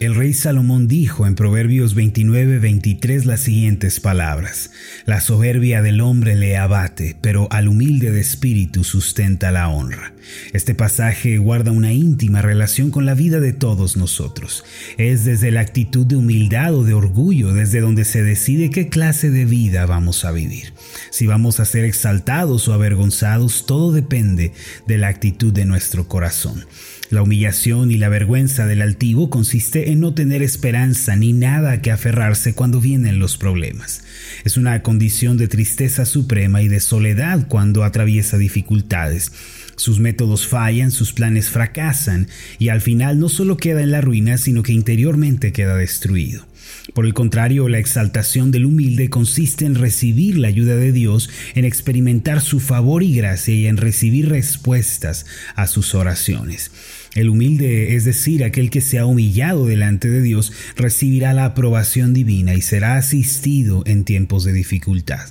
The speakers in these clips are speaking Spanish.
El rey Salomón dijo en Proverbios 29-23 las siguientes palabras, La soberbia del hombre le abate, pero al humilde de espíritu sustenta la honra. Este pasaje guarda una íntima relación con la vida de todos nosotros. Es desde la actitud de humildad o de orgullo desde donde se decide qué clase de vida vamos a vivir. Si vamos a ser exaltados o avergonzados, todo depende de la actitud de nuestro corazón. La humillación y la vergüenza del altivo consiste en no tener esperanza ni nada que aferrarse cuando vienen los problemas. Es una condición de tristeza suprema y de soledad cuando atraviesa dificultades. Sus métodos fallan, sus planes fracasan y al final no solo queda en la ruina, sino que interiormente queda destruido. Por el contrario, la exaltación del humilde consiste en recibir la ayuda de Dios, en experimentar su favor y gracia y en recibir respuestas a sus oraciones. El humilde, es decir, aquel que se ha humillado delante de Dios, recibirá la aprobación divina y será asistido en tiempos de dificultad.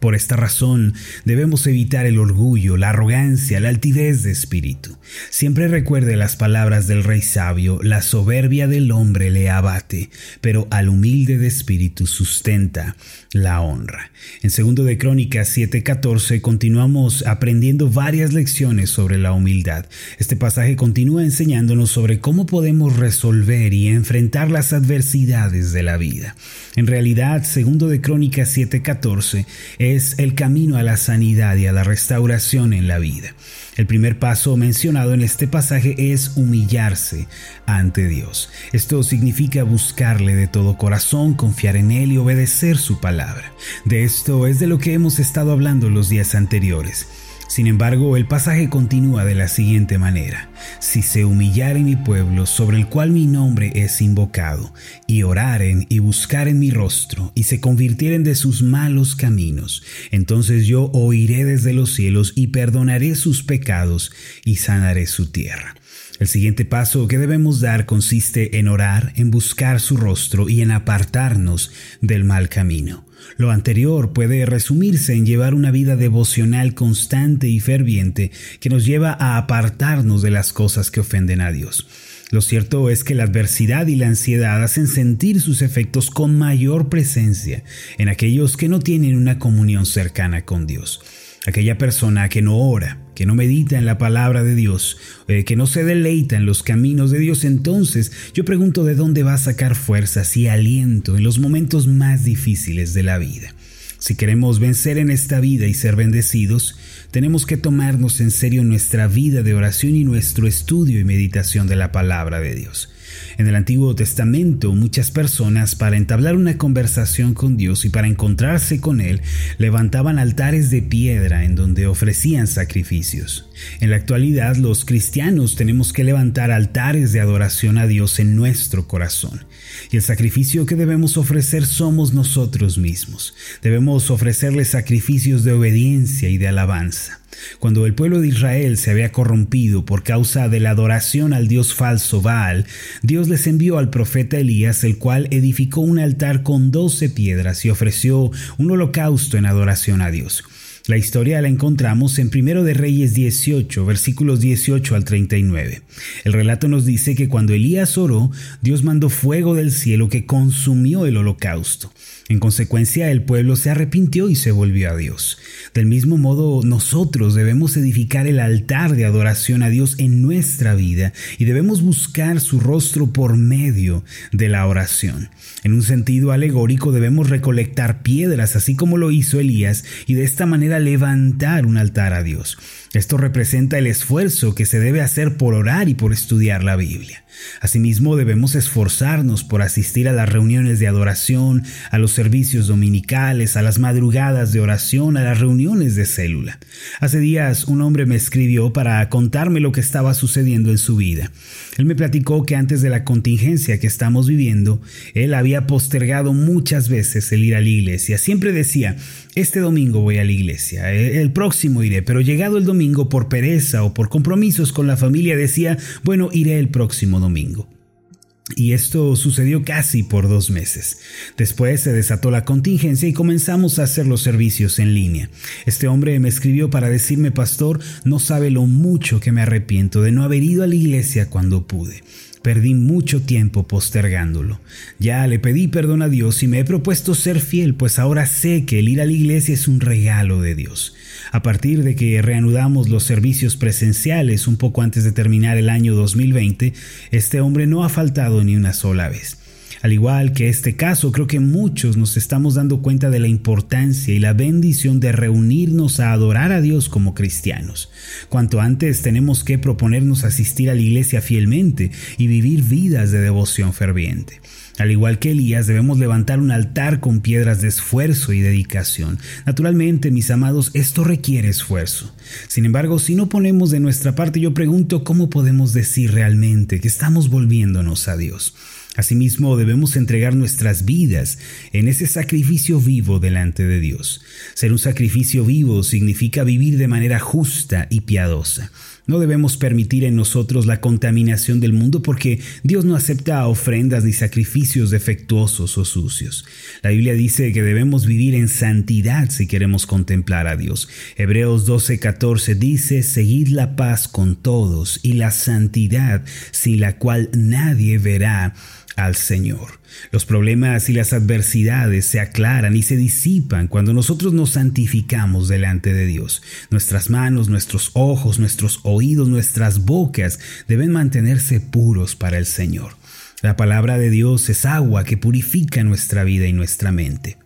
Por esta razón debemos evitar el orgullo, la arrogancia, la altivez de espíritu. Siempre recuerde las palabras del rey sabio, la soberbia del hombre le abate, pero al humilde de espíritu sustenta la honra. En segundo de Crónicas 7:14 continuamos aprendiendo varias lecciones sobre la humildad. Este pasaje continúa enseñándonos sobre cómo podemos resolver y enfrentar las adversidades de la vida. En realidad, segundo de Crónicas 7:14 es el camino a la sanidad y a la restauración en la vida. El primer paso mencionado en este pasaje es humillarse ante Dios. Esto significa buscarle de todo corazón, confiar en Él y obedecer su palabra. De esto es de lo que hemos estado hablando los días anteriores. Sin embargo, el pasaje continúa de la siguiente manera. Si se humillare mi pueblo, sobre el cual mi nombre es invocado, y oraren y buscaren mi rostro, y se convirtieren de sus malos caminos, entonces yo oiré desde los cielos y perdonaré sus pecados y sanaré su tierra. El siguiente paso que debemos dar consiste en orar, en buscar su rostro y en apartarnos del mal camino. Lo anterior puede resumirse en llevar una vida devocional constante y ferviente que nos lleva a apartarnos de las cosas que ofenden a Dios. Lo cierto es que la adversidad y la ansiedad hacen sentir sus efectos con mayor presencia en aquellos que no tienen una comunión cercana con Dios. Aquella persona que no ora, que no medita en la palabra de Dios, eh, que no se deleita en los caminos de Dios, entonces yo pregunto de dónde va a sacar fuerzas y aliento en los momentos más difíciles de la vida. Si queremos vencer en esta vida y ser bendecidos, tenemos que tomarnos en serio nuestra vida de oración y nuestro estudio y meditación de la palabra de Dios. En el Antiguo Testamento, muchas personas para entablar una conversación con Dios y para encontrarse con Él, levantaban altares de piedra en donde ofrecían sacrificios. En la actualidad, los cristianos tenemos que levantar altares de adoración a Dios en nuestro corazón. Y el sacrificio que debemos ofrecer somos nosotros mismos. Debemos ofrecerle sacrificios de obediencia y de alabanza. Cuando el pueblo de Israel se había corrompido por causa de la adoración al dios falso Baal, Dios les envió al profeta Elías, el cual edificó un altar con doce piedras y ofreció un holocausto en adoración a Dios. La historia la encontramos en 1 de Reyes 18, versículos 18 al 39. El relato nos dice que cuando Elías oró, Dios mandó fuego del cielo que consumió el holocausto. En consecuencia, el pueblo se arrepintió y se volvió a Dios. Del mismo modo, nosotros debemos edificar el altar de adoración a Dios en nuestra vida y debemos buscar su rostro por medio de la oración. En un sentido alegórico debemos recolectar piedras, así como lo hizo Elías, y de esta manera levantar un altar a Dios. Esto representa el esfuerzo que se debe hacer por orar y por estudiar la Biblia. Asimismo, debemos esforzarnos por asistir a las reuniones de adoración, a los servicios dominicales, a las madrugadas de oración, a las reuniones de célula. Hace días un hombre me escribió para contarme lo que estaba sucediendo en su vida. Él me platicó que antes de la contingencia que estamos viviendo, él había postergado muchas veces el ir a la iglesia. Siempre decía, este domingo voy a la iglesia, el próximo iré, pero llegado el domingo por pereza o por compromisos con la familia decía, bueno, iré el próximo domingo. Y esto sucedió casi por dos meses. Después se desató la contingencia y comenzamos a hacer los servicios en línea. Este hombre me escribió para decirme, pastor, no sabe lo mucho que me arrepiento de no haber ido a la iglesia cuando pude. Perdí mucho tiempo postergándolo. Ya le pedí perdón a Dios y me he propuesto ser fiel, pues ahora sé que el ir a la iglesia es un regalo de Dios. A partir de que reanudamos los servicios presenciales un poco antes de terminar el año 2020, este hombre no ha faltado ni una sola vez. Al igual que este caso, creo que muchos nos estamos dando cuenta de la importancia y la bendición de reunirnos a adorar a Dios como cristianos. Cuanto antes tenemos que proponernos asistir a la iglesia fielmente y vivir vidas de devoción ferviente. Al igual que Elías, debemos levantar un altar con piedras de esfuerzo y dedicación. Naturalmente, mis amados, esto requiere esfuerzo. Sin embargo, si no ponemos de nuestra parte, yo pregunto cómo podemos decir realmente que estamos volviéndonos a Dios. Asimismo, debemos entregar nuestras vidas en ese sacrificio vivo delante de Dios. Ser un sacrificio vivo significa vivir de manera justa y piadosa. No debemos permitir en nosotros la contaminación del mundo porque Dios no acepta ofrendas ni sacrificios defectuosos o sucios. La Biblia dice que debemos vivir en santidad si queremos contemplar a Dios. Hebreos 12:14 dice, Seguid la paz con todos y la santidad sin la cual nadie verá al Señor. Los problemas y las adversidades se aclaran y se disipan cuando nosotros nos santificamos delante de Dios. Nuestras manos, nuestros ojos, nuestros oídos, nuestras bocas deben mantenerse puros para el Señor. La palabra de Dios es agua que purifica nuestra vida y nuestra mente.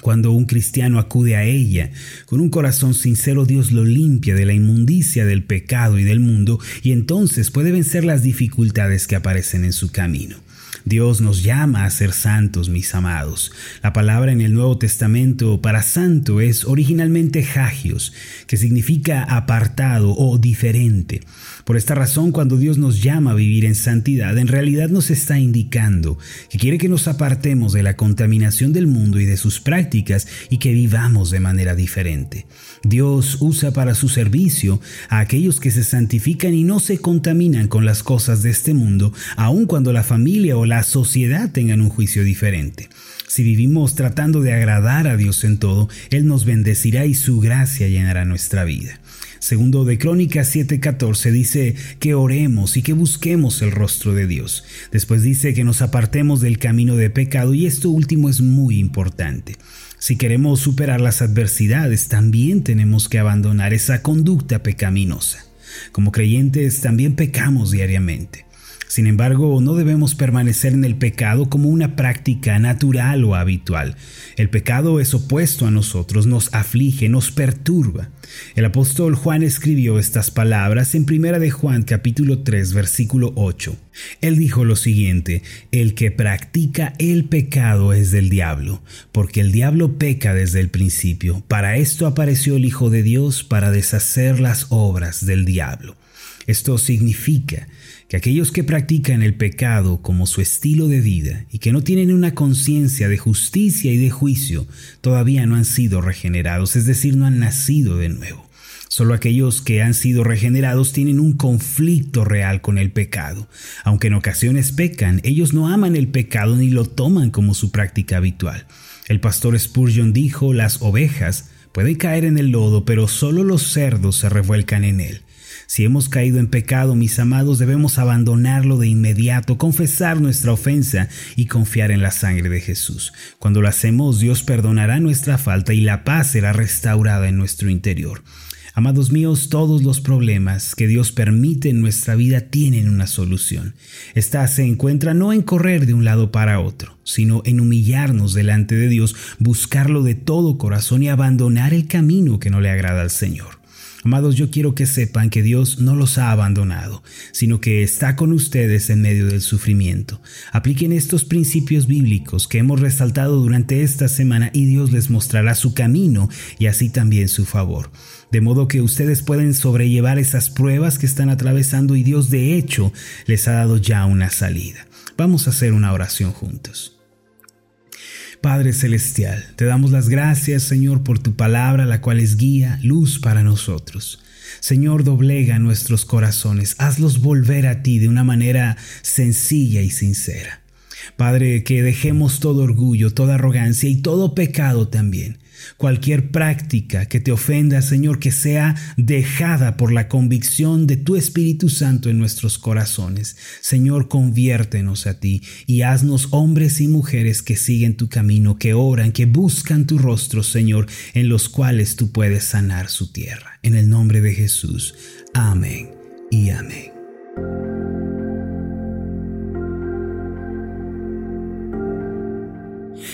Cuando un cristiano acude a ella con un corazón sincero, Dios lo limpia de la inmundicia del pecado y del mundo y entonces puede vencer las dificultades que aparecen en su camino. Dios nos llama a ser santos, mis amados. La palabra en el Nuevo Testamento para santo es originalmente hagios, que significa apartado o diferente. Por esta razón, cuando Dios nos llama a vivir en santidad, en realidad nos está indicando que quiere que nos apartemos de la contaminación del mundo y de sus prácticas y que vivamos de manera diferente. Dios usa para su servicio a aquellos que se santifican y no se contaminan con las cosas de este mundo, aun cuando la familia o la sociedad tengan un juicio diferente. Si vivimos tratando de agradar a Dios en todo, Él nos bendecirá y su gracia llenará nuestra vida. Segundo de Crónicas 7:14 dice que oremos y que busquemos el rostro de Dios. Después dice que nos apartemos del camino de pecado y esto último es muy importante. Si queremos superar las adversidades, también tenemos que abandonar esa conducta pecaminosa. Como creyentes también pecamos diariamente. Sin embargo, no debemos permanecer en el pecado como una práctica natural o habitual. El pecado es opuesto a nosotros, nos aflige, nos perturba. El apóstol Juan escribió estas palabras en 1 de Juan capítulo 3 versículo 8. Él dijo lo siguiente, el que practica el pecado es del diablo, porque el diablo peca desde el principio. Para esto apareció el Hijo de Dios para deshacer las obras del diablo. Esto significa que aquellos que practican el pecado como su estilo de vida y que no tienen una conciencia de justicia y de juicio todavía no han sido regenerados, es decir, no han nacido de nuevo. Solo aquellos que han sido regenerados tienen un conflicto real con el pecado. Aunque en ocasiones pecan, ellos no aman el pecado ni lo toman como su práctica habitual. El pastor Spurgeon dijo, las ovejas pueden caer en el lodo, pero solo los cerdos se revuelcan en él. Si hemos caído en pecado, mis amados, debemos abandonarlo de inmediato, confesar nuestra ofensa y confiar en la sangre de Jesús. Cuando lo hacemos, Dios perdonará nuestra falta y la paz será restaurada en nuestro interior. Amados míos, todos los problemas que Dios permite en nuestra vida tienen una solución. Esta se encuentra no en correr de un lado para otro, sino en humillarnos delante de Dios, buscarlo de todo corazón y abandonar el camino que no le agrada al Señor. Amados, yo quiero que sepan que Dios no los ha abandonado, sino que está con ustedes en medio del sufrimiento. Apliquen estos principios bíblicos que hemos resaltado durante esta semana y Dios les mostrará su camino y así también su favor. De modo que ustedes pueden sobrellevar esas pruebas que están atravesando y Dios de hecho les ha dado ya una salida. Vamos a hacer una oración juntos. Padre Celestial, te damos las gracias, Señor, por tu palabra, la cual es guía, luz para nosotros. Señor, doblega nuestros corazones, hazlos volver a ti de una manera sencilla y sincera. Padre, que dejemos todo orgullo, toda arrogancia y todo pecado también Cualquier práctica que te ofenda, Señor, que sea dejada por la convicción de tu Espíritu Santo en nuestros corazones. Señor, conviértenos a ti y haznos hombres y mujeres que siguen tu camino, que oran, que buscan tu rostro, Señor, en los cuales tú puedes sanar su tierra. En el nombre de Jesús. Amén y amén.